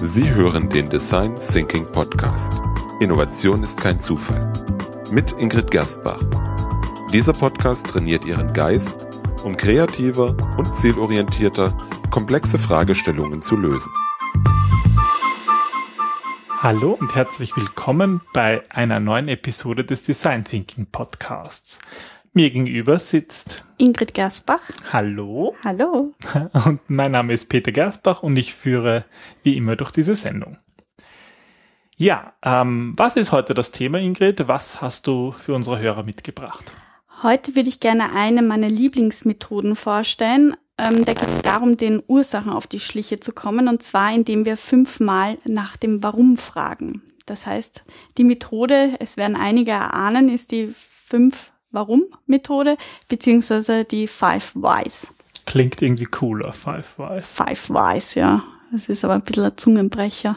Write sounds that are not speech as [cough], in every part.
Sie hören den Design Thinking Podcast. Innovation ist kein Zufall. Mit Ingrid Gerstbach. Dieser Podcast trainiert Ihren Geist, um kreativer und zielorientierter komplexe Fragestellungen zu lösen. Hallo und herzlich willkommen bei einer neuen Episode des Design Thinking Podcasts. Mir gegenüber sitzt Ingrid Gersbach. Hallo. Hallo. [laughs] Und mein Name ist Peter Gersbach und ich führe wie immer durch diese Sendung. Ja, ähm, was ist heute das Thema, Ingrid? Was hast du für unsere Hörer mitgebracht? Heute würde ich gerne eine meiner Lieblingsmethoden vorstellen. Ähm, da geht es darum, den Ursachen auf die Schliche zu kommen, und zwar indem wir fünfmal nach dem Warum fragen. Das heißt, die Methode, es werden einige erahnen, ist die fünf Warum-Methode, beziehungsweise die Five Whys. Klingt irgendwie cooler, Five Whys. Five Whys, ja. Das ist aber ein bisschen ein Zungenbrecher.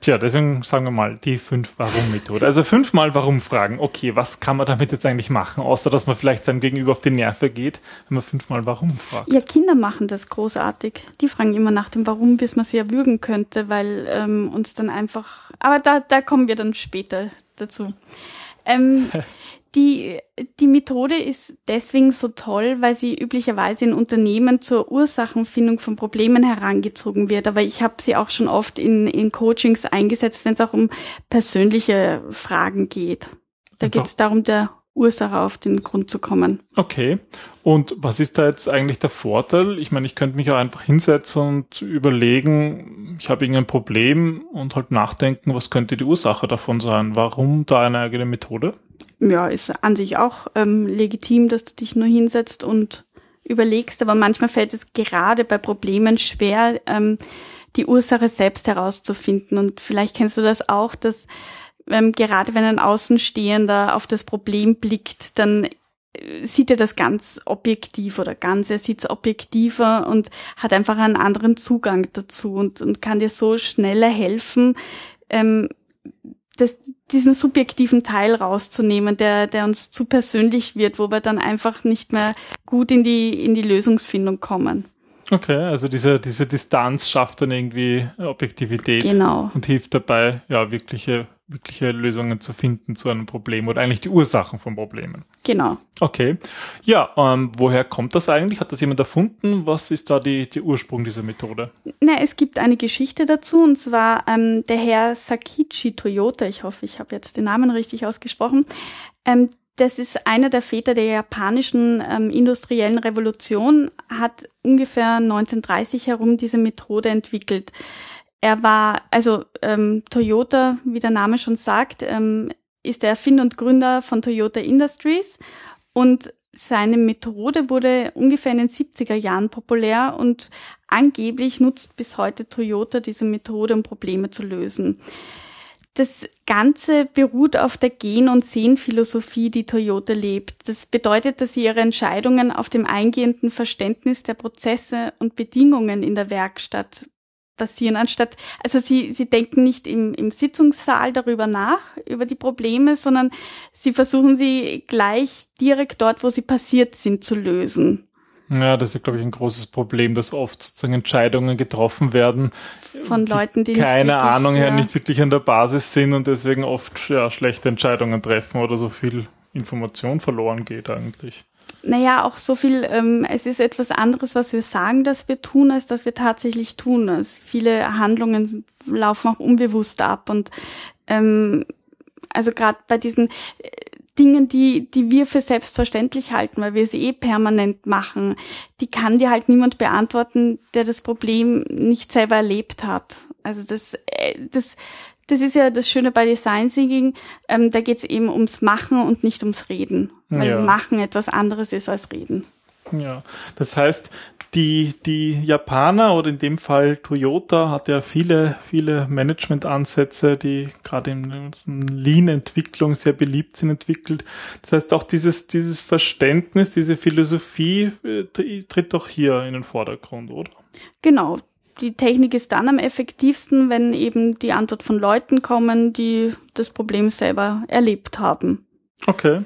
Tja, deswegen sagen wir mal die fünf Warum-Methode. Also fünfmal Warum fragen. Okay, was kann man damit jetzt eigentlich machen, außer dass man vielleicht seinem Gegenüber auf die Nerven geht, wenn man fünfmal Warum fragt? Ja, Kinder machen das großartig. Die fragen immer nach dem Warum, bis man sie erwürgen könnte, weil ähm, uns dann einfach. Aber da, da kommen wir dann später dazu. Ähm, die, die Methode ist deswegen so toll, weil sie üblicherweise in Unternehmen zur Ursachenfindung von Problemen herangezogen wird. Aber ich habe sie auch schon oft in, in Coachings eingesetzt, wenn es auch um persönliche Fragen geht. Da geht es darum, der Ursache auf den Grund zu kommen. Okay. Und was ist da jetzt eigentlich der Vorteil? Ich meine, ich könnte mich auch einfach hinsetzen und überlegen, ich habe irgendein Problem und halt nachdenken, was könnte die Ursache davon sein? Warum da eine eigene Methode? Ja, ist an sich auch ähm, legitim, dass du dich nur hinsetzt und überlegst, aber manchmal fällt es gerade bei Problemen schwer, ähm, die Ursache selbst herauszufinden. Und vielleicht kennst du das auch, dass ähm, gerade wenn ein Außenstehender auf das Problem blickt, dann äh, sieht er das ganz objektiv oder ganz, er sieht es objektiver und hat einfach einen anderen Zugang dazu und, und kann dir so schneller helfen, ähm, das, diesen subjektiven Teil rauszunehmen, der, der uns zu persönlich wird, wo wir dann einfach nicht mehr gut in die, in die Lösungsfindung kommen. Okay, also diese, diese Distanz schafft dann irgendwie Objektivität genau. und hilft dabei, ja, wirkliche, wirkliche Lösungen zu finden zu einem Problem oder eigentlich die Ursachen von Problemen. Genau. Okay. Ja, ähm, woher kommt das eigentlich? Hat das jemand erfunden? Was ist da die, die Ursprung dieser Methode? Na, es gibt eine Geschichte dazu und zwar ähm, der Herr Sakichi Toyota, ich hoffe, ich habe jetzt den Namen richtig ausgesprochen, ähm, das ist einer der Väter der japanischen ähm, industriellen Revolution, hat ungefähr 1930 herum diese Methode entwickelt. Er war, also ähm, Toyota, wie der Name schon sagt, ähm, ist der Erfinder und Gründer von Toyota Industries und seine Methode wurde ungefähr in den 70er Jahren populär und angeblich nutzt bis heute Toyota diese Methode, um Probleme zu lösen. Das Ganze beruht auf der Gen- und Sehnphilosophie, die Toyota lebt. Das bedeutet, dass sie ihre Entscheidungen auf dem eingehenden Verständnis der Prozesse und Bedingungen in der Werkstatt basieren, anstatt, also sie, sie denken nicht im, im Sitzungssaal darüber nach, über die Probleme, sondern sie versuchen sie gleich direkt dort, wo sie passiert sind, zu lösen. Ja, das ist, glaube ich, ein großes Problem, dass oft sozusagen Entscheidungen getroffen werden von Leuten, die keine wirklich, Ahnung her ja. nicht wirklich an der Basis sind und deswegen oft ja, schlechte Entscheidungen treffen oder so viel Information verloren geht eigentlich. Naja, auch so viel, ähm, es ist etwas anderes, was wir sagen, dass wir tun, als dass wir tatsächlich tun. Also viele Handlungen laufen auch unbewusst ab und ähm, also gerade bei diesen äh, Dingen, die, die wir für selbstverständlich halten, weil wir sie eh permanent machen, die kann dir halt niemand beantworten, der das Problem nicht selber erlebt hat. Also das, äh, das, das ist ja das Schöne bei Design Thinking, ähm, da geht es eben ums Machen und nicht ums Reden. Weil Ja. Machen etwas anderes ist als Reden. Ja, das heißt, die, die Japaner oder in dem Fall Toyota hat ja viele, viele Management-Ansätze, die gerade in der Lean-Entwicklung sehr beliebt sind, entwickelt. Das heißt, auch dieses, dieses Verständnis, diese Philosophie äh, tr- tritt doch hier in den Vordergrund, oder? Genau. Die Technik ist dann am effektivsten, wenn eben die Antwort von Leuten kommen, die das Problem selber erlebt haben. Okay.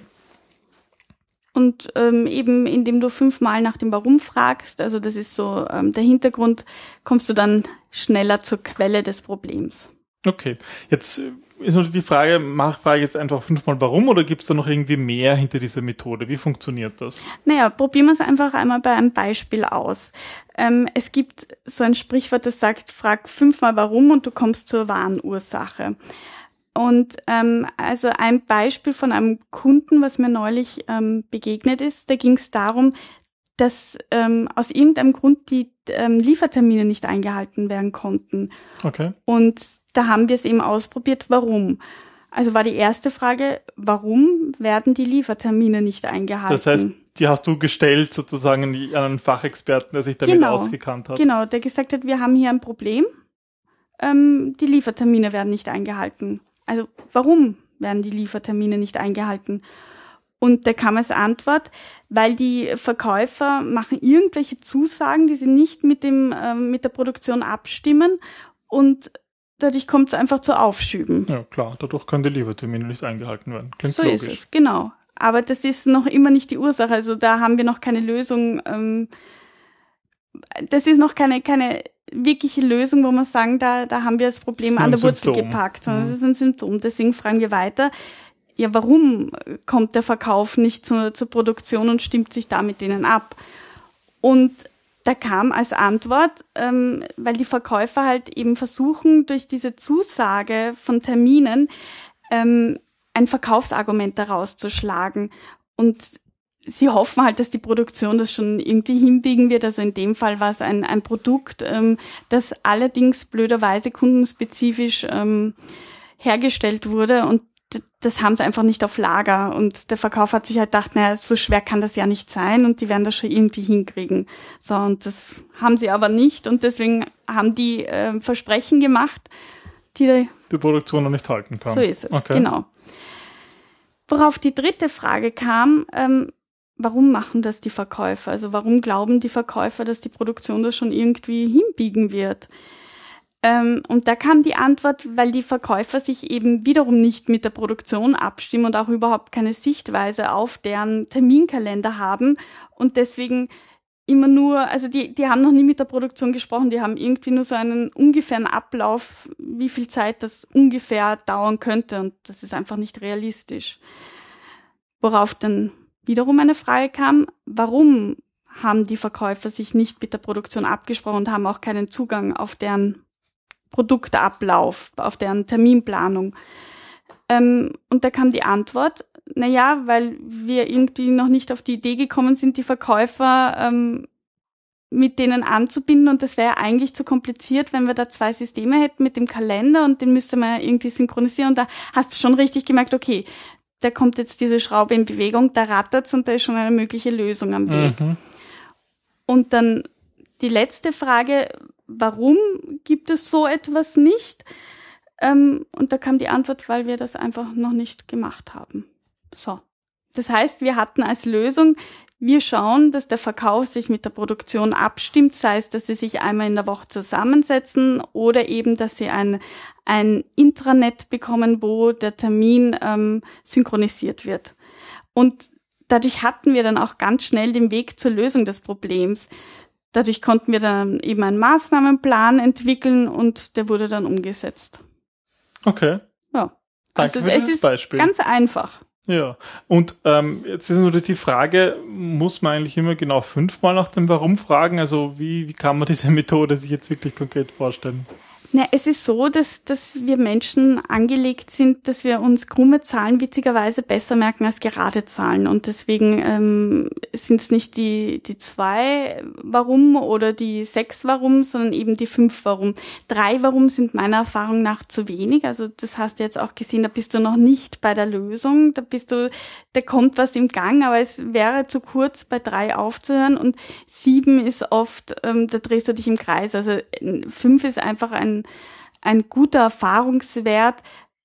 Und ähm, eben indem du fünfmal nach dem Warum fragst, also das ist so ähm, der Hintergrund, kommst du dann schneller zur Quelle des Problems. Okay, jetzt äh, ist nur die Frage, mach, frage ich jetzt einfach fünfmal warum oder gibt es da noch irgendwie mehr hinter dieser Methode? Wie funktioniert das? Naja, probieren wir es einfach einmal bei einem Beispiel aus. Ähm, es gibt so ein Sprichwort, das sagt, frag fünfmal warum und du kommst zur wahren Ursache. Und ähm, also ein Beispiel von einem Kunden, was mir neulich ähm, begegnet ist, da ging es darum, dass ähm, aus irgendeinem Grund die ähm, Liefertermine nicht eingehalten werden konnten. Okay. Und da haben wir es eben ausprobiert, warum. Also war die erste Frage, warum werden die Liefertermine nicht eingehalten? Das heißt, die hast du gestellt sozusagen an einen Fachexperten, der sich damit genau, ausgekannt hat. Genau, der gesagt hat, wir haben hier ein Problem, ähm, die Liefertermine werden nicht eingehalten. Also warum werden die Liefertermine nicht eingehalten? Und da kam als Antwort, weil die Verkäufer machen irgendwelche Zusagen, die sie nicht mit dem ähm, mit der Produktion abstimmen und dadurch kommt es einfach zu Aufschüben. Ja klar, dadurch können die Liefertermine nicht eingehalten werden. Klingt so logisch. ist es, genau. Aber das ist noch immer nicht die Ursache. Also da haben wir noch keine Lösung. Ähm, das ist noch keine keine wirkliche Lösung, wo man sagen, da, da haben wir das Problem an der Wurzel Symptom. gepackt, sondern Mhm. es ist ein Symptom. Deswegen fragen wir weiter, ja, warum kommt der Verkauf nicht zur, zur Produktion und stimmt sich da mit denen ab? Und da kam als Antwort, ähm, weil die Verkäufer halt eben versuchen, durch diese Zusage von Terminen ähm, ein Verkaufsargument daraus zu schlagen. Und sie hoffen halt, dass die Produktion das schon irgendwie hinbiegen wird. Also in dem Fall war es ein, ein Produkt, ähm, das allerdings blöderweise kundenspezifisch ähm, hergestellt wurde und das haben sie einfach nicht auf Lager. Und der Verkauf hat sich halt gedacht, naja, so schwer kann das ja nicht sein und die werden das schon irgendwie hinkriegen. So, und das haben sie aber nicht und deswegen haben die äh, Versprechen gemacht, die Die Produktion noch nicht halten kann. so ist es, Okay. genau. Worauf die dritte Frage kam, ähm, warum machen das die Verkäufer? Also warum glauben die Verkäufer, dass die Produktion das schon irgendwie hinbiegen wird? Ähm, und da kam die Antwort, weil die Verkäufer sich eben wiederum nicht mit der Produktion abstimmen und auch überhaupt keine Sichtweise auf deren Terminkalender haben und deswegen immer nur, also die, die haben noch nie mit der Produktion gesprochen, die haben irgendwie nur so einen ungefähren Ablauf, wie viel Zeit das ungefähr dauern könnte und das ist einfach nicht realistisch. Worauf dann wiederum eine Frage kam, warum haben die Verkäufer sich nicht mit der Produktion abgesprochen und haben auch keinen Zugang auf deren Produktablauf, auf deren Terminplanung. Ähm, und da kam die Antwort, na ja, weil wir irgendwie noch nicht auf die Idee gekommen sind, die Verkäufer ähm, mit denen anzubinden und das wäre eigentlich zu kompliziert, wenn wir da zwei Systeme hätten mit dem Kalender und den müsste man ja irgendwie synchronisieren und da hast du schon richtig gemerkt, okay, da kommt jetzt diese Schraube in Bewegung, da rattert's und da ist schon eine mögliche Lösung am Weg. Mhm. Und dann die letzte Frage, warum gibt es so etwas nicht? Ähm, und da kam die Antwort, weil wir das einfach noch nicht gemacht haben. So. Das heißt, wir hatten als Lösung, wir schauen, dass der Verkauf sich mit der Produktion abstimmt, sei es, dass sie sich einmal in der Woche zusammensetzen oder eben, dass sie ein, ein Intranet bekommen, wo der Termin ähm, synchronisiert wird. Und dadurch hatten wir dann auch ganz schnell den Weg zur Lösung des Problems. Dadurch konnten wir dann eben einen Maßnahmenplan entwickeln und der wurde dann umgesetzt. Okay. Ja. Danke also für es ist Beispiel. ganz einfach. Ja, und ähm, jetzt ist natürlich die Frage, muss man eigentlich immer genau fünfmal nach dem Warum fragen? Also wie, wie kann man diese [laughs] Methode sich jetzt wirklich konkret vorstellen? Na, es ist so, dass, dass wir Menschen angelegt sind, dass wir uns krumme Zahlen witzigerweise besser merken als gerade Zahlen. Und deswegen ähm, sind es nicht die, die zwei Warum oder die sechs Warum, sondern eben die fünf Warum. Drei Warum sind meiner Erfahrung nach zu wenig. Also das hast du jetzt auch gesehen, da bist du noch nicht bei der Lösung. Da bist du, da kommt was im Gang, aber es wäre zu kurz, bei drei aufzuhören. Und sieben ist oft, ähm, da drehst du dich im Kreis. Also fünf ist einfach ein ein guter Erfahrungswert,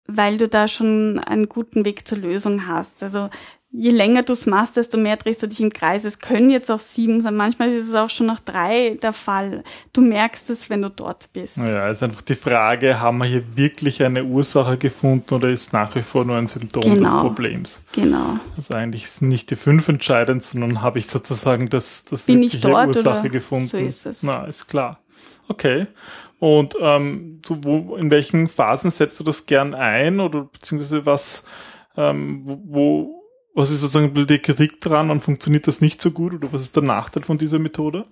weil du da schon einen guten Weg zur Lösung hast. Also je länger du es machst, desto mehr drehst du dich im Kreis. Es können jetzt auch sieben sein. Manchmal ist es auch schon nach drei der Fall. Du merkst es, wenn du dort bist. Ja, es ist einfach die Frage, haben wir hier wirklich eine Ursache gefunden oder ist nach wie vor nur ein Symptom genau. des Problems? Genau. Also eigentlich sind nicht die fünf entscheidend, sondern habe ich sozusagen das, das Bin wirkliche Ursache gefunden. So ist es. Na, ist klar. Okay. Und ähm, du, wo, in welchen Phasen setzt du das gern ein? Oder beziehungsweise was, ähm, wo, was ist sozusagen die Kritik dran, wann funktioniert das nicht so gut? Oder was ist der Nachteil von dieser Methode?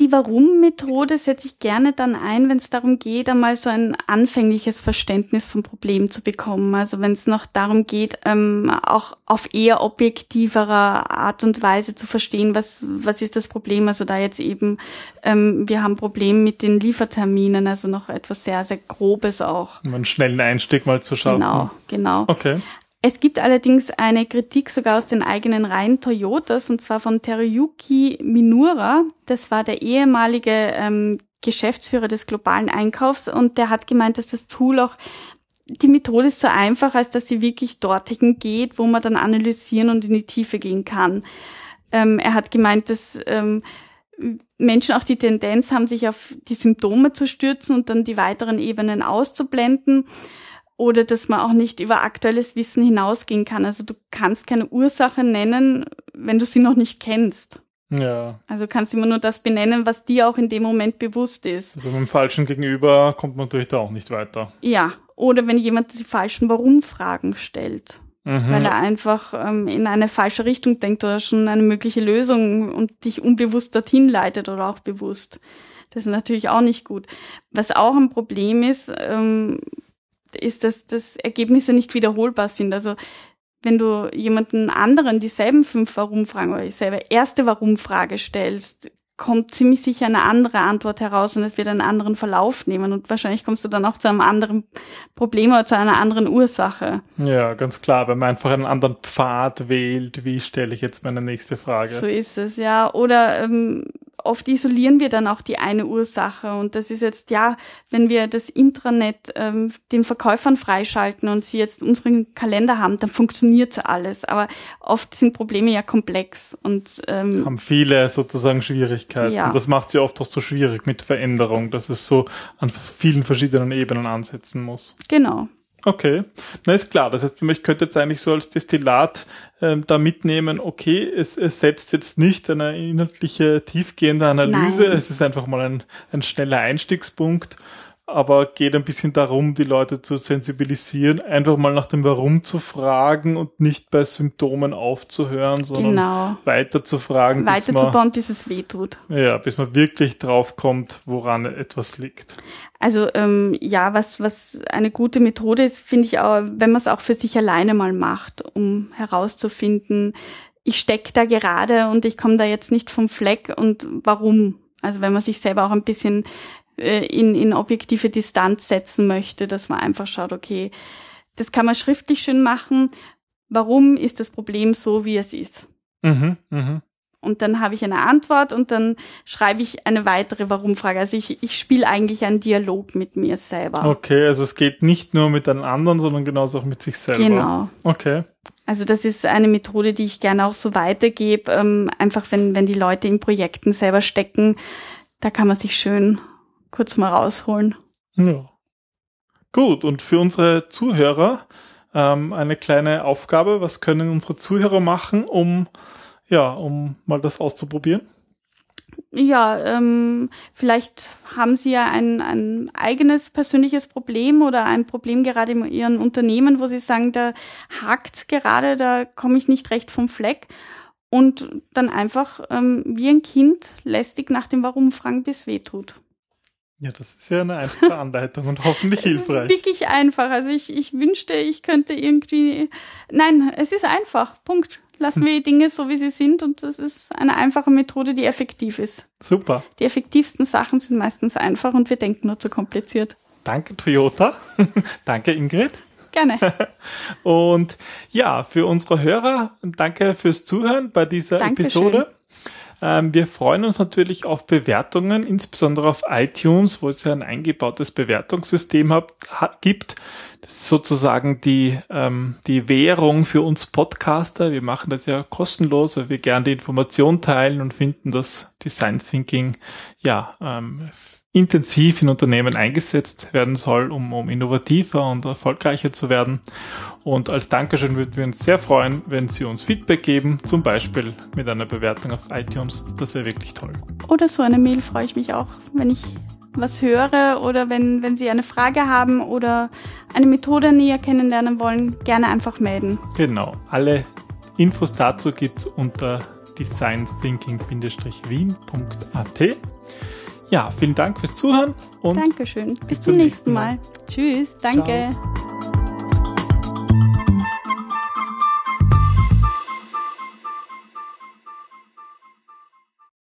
Die Warum-Methode setze ich gerne dann ein, wenn es darum geht, einmal so ein anfängliches Verständnis vom Problem zu bekommen. Also wenn es noch darum geht, ähm, auch auf eher objektiverer Art und Weise zu verstehen, was, was ist das Problem. Also da jetzt eben, ähm, wir haben Probleme mit den Lieferterminen, also noch etwas sehr, sehr Grobes auch. Um einen schnellen Einstieg mal zu schaffen. Genau, genau. Okay. Es gibt allerdings eine Kritik sogar aus den eigenen Reihen Toyotas, und zwar von Teruyuki Minura. Das war der ehemalige ähm, Geschäftsführer des globalen Einkaufs und der hat gemeint, dass das Tool auch die Methode ist so einfach, als dass sie wirklich dorthin geht, wo man dann analysieren und in die Tiefe gehen kann. Ähm, er hat gemeint, dass ähm, Menschen auch die Tendenz haben, sich auf die Symptome zu stürzen und dann die weiteren Ebenen auszublenden oder dass man auch nicht über aktuelles Wissen hinausgehen kann. Also du kannst keine Ursache nennen, wenn du sie noch nicht kennst. Ja. Also kannst immer nur das benennen, was dir auch in dem Moment bewusst ist. Also mit dem falschen Gegenüber kommt man natürlich da auch nicht weiter. Ja. Oder wenn jemand die falschen Warum-Fragen stellt. Mhm. Weil er einfach ähm, in eine falsche Richtung denkt oder schon eine mögliche Lösung und dich unbewusst dorthin leitet oder auch bewusst. Das ist natürlich auch nicht gut. Was auch ein Problem ist, ähm, ist, dass, dass Ergebnisse nicht wiederholbar sind. Also wenn du jemanden anderen dieselben fünf Warum-Fragen oder dieselbe erste Warum-Frage stellst, kommt ziemlich sicher eine andere Antwort heraus und es wird einen anderen Verlauf nehmen und wahrscheinlich kommst du dann auch zu einem anderen Problem oder zu einer anderen Ursache. Ja, ganz klar, wenn man einfach einen anderen Pfad wählt, wie stelle ich jetzt meine nächste Frage? So ist es, ja. Oder ähm, oft isolieren wir dann auch die eine Ursache. Und das ist jetzt, ja, wenn wir das Intranet ähm, den Verkäufern freischalten und sie jetzt unseren Kalender haben, dann funktioniert alles. Aber oft sind Probleme ja komplex und ähm, haben viele sozusagen Schwierigkeiten. Ja. Das macht sie oft auch so schwierig mit Veränderung, dass es so an vielen verschiedenen Ebenen ansetzen muss. Genau. Okay, na ist klar. Das heißt, ich könnte jetzt eigentlich so als Destillat ähm, da mitnehmen, okay, es, es setzt jetzt nicht eine inhaltliche, tiefgehende Analyse, Nein. es ist einfach mal ein, ein schneller Einstiegspunkt aber geht ein bisschen darum, die Leute zu sensibilisieren, einfach mal nach dem Warum zu fragen und nicht bei Symptomen aufzuhören, sondern genau. weiter zu fragen. Weiter bis zu bauen, bis es weh tut. Ja, bis man wirklich drauf kommt, woran etwas liegt. Also ähm, ja, was, was eine gute Methode ist, finde ich auch, wenn man es auch für sich alleine mal macht, um herauszufinden, ich stecke da gerade und ich komme da jetzt nicht vom Fleck und warum. Also wenn man sich selber auch ein bisschen äh, in, in objektive Distanz setzen möchte, dass man einfach schaut, okay, das kann man schriftlich schön machen. Warum ist das Problem so, wie es ist? Mhm, mh. Und dann habe ich eine Antwort und dann schreibe ich eine weitere Warum-Frage. Also ich, ich spiele eigentlich einen Dialog mit mir selber. Okay, also es geht nicht nur mit den anderen, sondern genauso auch mit sich selber. Genau. Okay. Also das ist eine Methode, die ich gerne auch so weitergebe. Ähm, einfach wenn, wenn die Leute in Projekten selber stecken, da kann man sich schön kurz mal rausholen. Ja. Gut, und für unsere Zuhörer ähm, eine kleine Aufgabe. Was können unsere Zuhörer machen, um, ja, um mal das auszuprobieren? Ja, ähm, vielleicht haben Sie ja ein, ein eigenes persönliches Problem oder ein Problem gerade in Ihrem Unternehmen, wo Sie sagen, da hakt's gerade, da komme ich nicht recht vom Fleck. Und dann einfach ähm, wie ein Kind lästig nach dem Warum fragen, bis weh tut. Ja, das ist ja eine einfache Anleitung und hoffentlich hilfreich. Es ist wirklich einfach. Also ich, ich wünschte, ich könnte irgendwie. Nein, es ist einfach. Punkt. Lassen wir die [laughs] Dinge so, wie sie sind und das ist eine einfache Methode, die effektiv ist. Super. Die effektivsten Sachen sind meistens einfach und wir denken nur zu kompliziert. Danke, Toyota. [laughs] danke, Ingrid. Gerne. [laughs] und ja, für unsere Hörer, danke fürs Zuhören bei dieser Dankeschön. Episode. Ähm, wir freuen uns natürlich auf Bewertungen, insbesondere auf iTunes, wo es ja ein eingebautes Bewertungssystem hat, hat, gibt. Das ist sozusagen die, ähm, die Währung für uns Podcaster. Wir machen das ja kostenlos, weil wir gerne die Information teilen und finden, dass Design Thinking ja ähm, intensiv in Unternehmen eingesetzt werden soll, um, um innovativer und erfolgreicher zu werden. Und als Dankeschön würden wir uns sehr freuen, wenn Sie uns Feedback geben, zum Beispiel mit einer Bewertung auf iTunes. Das wäre wirklich toll. Oder so eine Mail freue ich mich auch, wenn ich was höre oder wenn, wenn Sie eine Frage haben oder eine Methode näher kennenlernen wollen, gerne einfach melden. Genau. Alle Infos dazu gibt es unter designthinking-wien.at. Ja, vielen Dank fürs Zuhören und Dankeschön. Bis, bis zum nächsten Mal. Mal. Tschüss, danke. Ciao.